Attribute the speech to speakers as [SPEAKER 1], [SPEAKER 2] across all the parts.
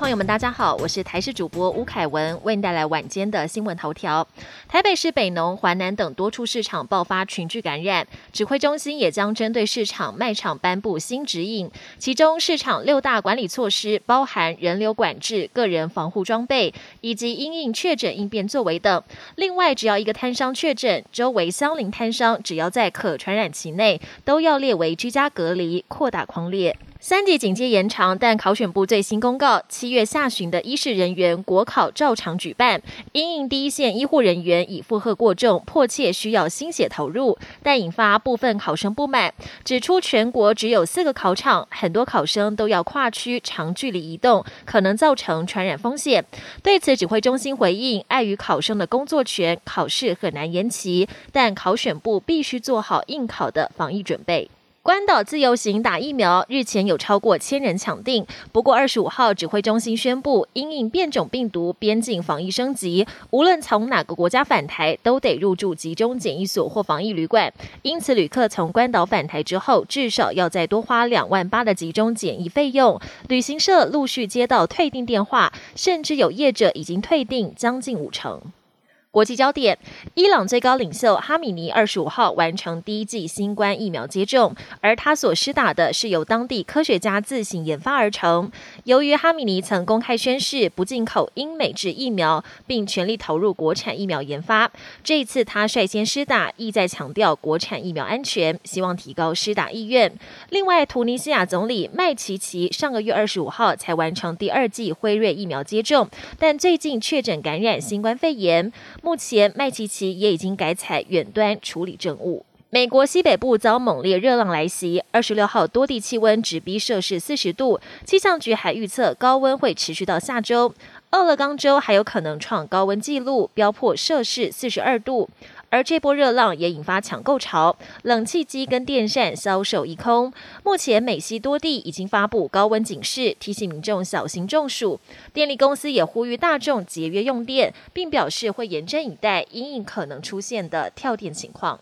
[SPEAKER 1] 朋友们，大家好，我是台视主播吴凯文，为您带来晚间的新闻头条。台北市北农、华南等多处市场爆发群聚感染，指挥中心也将针对市场卖场颁布新指引，其中市场六大管理措施包含人流管制、个人防护装备以及因应确诊应变作为等。另外，只要一个摊商确诊，周围相邻摊商只要在可传染期内，都要列为居家隔离，扩大框列。三级警戒延长，但考选部最新公告，七月下旬的医事人员国考照常举办。因应第一线医护人员已负荷过重，迫切需要心血投入，但引发部分考生不满，指出全国只有四个考场，很多考生都要跨区长距离移动，可能造成传染风险。对此，指挥中心回应，碍于考生的工作权，考试很难延期，但考选部必须做好应考的防疫准备。关岛自由行打疫苗，日前有超过千人抢订。不过二十五号指挥中心宣布，因应变种病毒，边境防疫升级，无论从哪个国家返台，都得入住集中检疫所或防疫旅馆。因此，旅客从关岛返台之后，至少要再多花两万八的集中检疫费用。旅行社陆续接到退订电话，甚至有业者已经退订将近五成。国际焦点：伊朗最高领袖哈米尼二十五号完成第一剂新冠疫苗接种，而他所施打的是由当地科学家自行研发而成。由于哈米尼曾公开宣誓不进口英美制疫苗，并全力投入国产疫苗研发，这一次他率先施打，意在强调国产疫苗安全，希望提高施打意愿。另外，图尼西亚总理麦奇奇上个月二十五号才完成第二剂辉瑞疫苗接种，但最近确诊感染新冠肺炎。目前，麦琪琪也已经改采远端处理政务。美国西北部遭猛烈热浪来袭，二十六号多地气温直逼摄氏四十度，气象局还预测高温会持续到下周。俄勒冈州还有可能创高温纪录，飙破摄氏四十二度。而这波热浪也引发抢购潮，冷气机跟电扇销售一空。目前美西多地已经发布高温警示，提醒民众小心中暑。电力公司也呼吁大众节约用电，并表示会严阵以待，因应可能出现的跳电情况。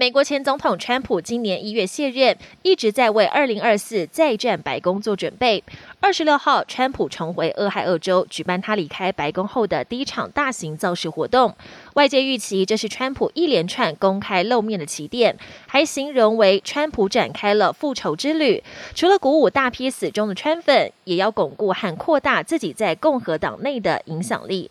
[SPEAKER 1] 美国前总统川普今年一月卸任，一直在为二零二四再战白宫做准备。二十六号，川普重回俄亥俄州，举办他离开白宫后的第一场大型造势活动。外界预期这是川普一连串公开露面的起点，还形容为川普展开了复仇之旅。除了鼓舞大批死忠的川粉，也要巩固和扩大自己在共和党内的影响力。